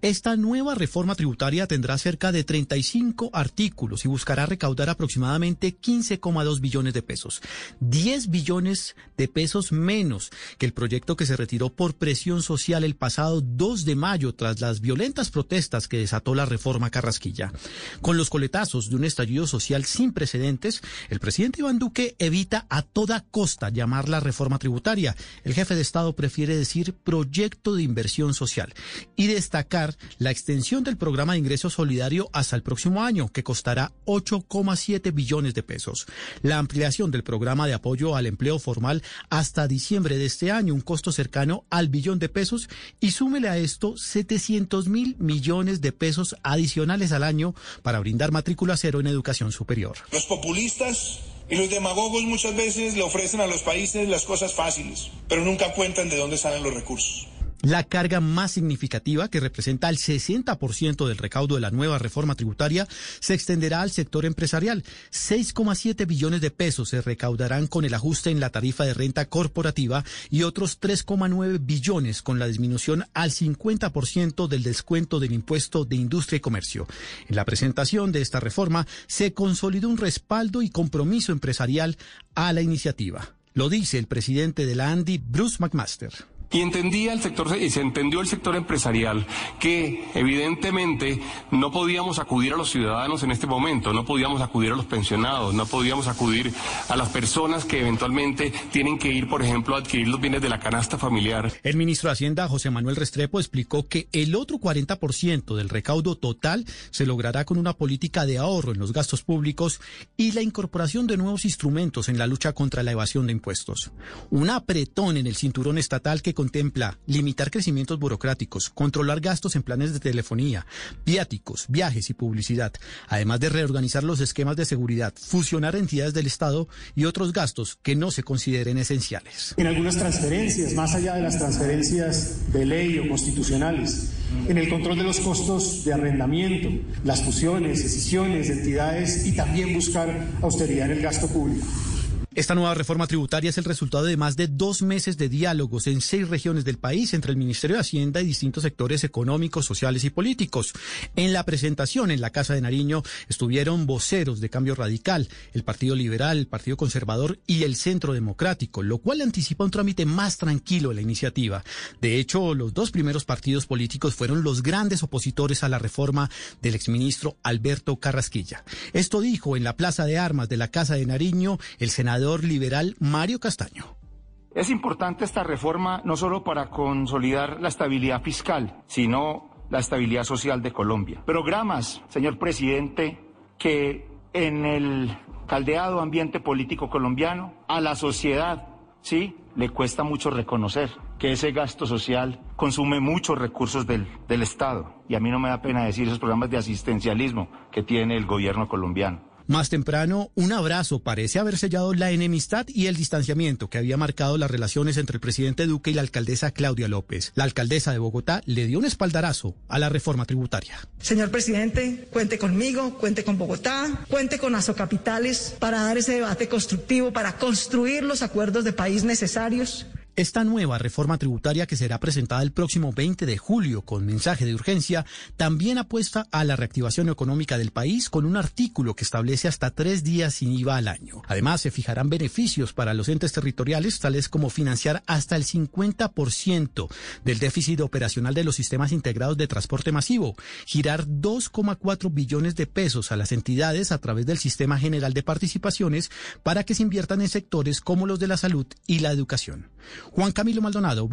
Esta nueva reforma tributaria tendrá cerca de 35 artículos y buscará recaudar aproximadamente 15,2 billones de pesos, 10 billones de pesos menos que el proyecto que se retiró por presión social el pasado 2 de mayo tras las violentas protestas que desató la reforma Carrasquilla. Con los coletazos de un estallido social sin precedentes, el presidente Iván Duque evita a toda costa llamarla reforma tributaria. El jefe de Estado prefiere decir proyecto de inversión social y destaca la extensión del programa de ingreso solidario hasta el próximo año, que costará 8,7 billones de pesos. La ampliación del programa de apoyo al empleo formal hasta diciembre de este año, un costo cercano al billón de pesos, y súmele a esto 700 mil millones de pesos adicionales al año para brindar matrícula cero en educación superior. Los populistas y los demagogos muchas veces le ofrecen a los países las cosas fáciles, pero nunca cuentan de dónde salen los recursos. La carga más significativa, que representa el 60% del recaudo de la nueva reforma tributaria, se extenderá al sector empresarial. 6,7 billones de pesos se recaudarán con el ajuste en la tarifa de renta corporativa y otros 3,9 billones con la disminución al 50% del descuento del impuesto de industria y comercio. En la presentación de esta reforma se consolidó un respaldo y compromiso empresarial a la iniciativa. Lo dice el presidente de la ANDI, Bruce McMaster. Y entendía el sector, y se entendió el sector empresarial que evidentemente no podíamos acudir a los ciudadanos en este momento, no podíamos acudir a los pensionados, no podíamos acudir a las personas que eventualmente tienen que ir, por ejemplo, a adquirir los bienes de la canasta familiar. El ministro de Hacienda, José Manuel Restrepo, explicó que el otro 40% del recaudo total se logrará con una política de ahorro en los gastos públicos y la incorporación de nuevos instrumentos en la lucha contra la evasión de impuestos. Un apretón en el cinturón estatal que contempla limitar crecimientos burocráticos, controlar gastos en planes de telefonía, viáticos, viajes y publicidad, además de reorganizar los esquemas de seguridad, fusionar entidades del Estado y otros gastos que no se consideren esenciales. En algunas transferencias, más allá de las transferencias de ley o constitucionales, en el control de los costos de arrendamiento, las fusiones, decisiones de entidades y también buscar austeridad en el gasto público. Esta nueva reforma tributaria es el resultado de más de dos meses de diálogos en seis regiones del país entre el Ministerio de Hacienda y distintos sectores económicos, sociales y políticos. En la presentación en la Casa de Nariño estuvieron voceros de Cambio Radical, el Partido Liberal, el Partido Conservador y el Centro Democrático, lo cual anticipa un trámite más tranquilo de la iniciativa. De hecho, los dos primeros partidos políticos fueron los grandes opositores a la reforma del exministro Alberto Carrasquilla. Esto dijo en la Plaza de Armas de la Casa de Nariño el senador liberal Mario Castaño. Es importante esta reforma no solo para consolidar la estabilidad fiscal, sino la estabilidad social de Colombia. Programas, señor presidente, que en el caldeado ambiente político colombiano, a la sociedad, sí, le cuesta mucho reconocer que ese gasto social consume muchos recursos del, Estado. Y a mí no me da pena decir esos programas de asistencialismo que tiene el gobierno colombiano. Más temprano, un abrazo parece haber sellado la enemistad y el distanciamiento que había marcado las relaciones entre el presidente Duque y la alcaldesa Claudia López. La alcaldesa de Bogotá le dio un espaldarazo a la reforma tributaria. Señor presidente, cuente conmigo, cuente con Bogotá, cuente con Capitales para dar ese debate constructivo, para construir los acuerdos de país necesarios esta nueva reforma tributaria que será presentada el próximo 20 de julio con mensaje de urgencia también apuesta a la reactivación económica del país con un artículo que establece hasta tres días sin IVA al año. Además, se fijarán beneficios para los entes territoriales, tales como financiar hasta el 50% del déficit operacional de los sistemas integrados de transporte masivo, girar 2,4 billones de pesos a las entidades a través del Sistema General de Participaciones para que se inviertan en sectores como los de la salud y la educación. Juan Camilo Maldonado,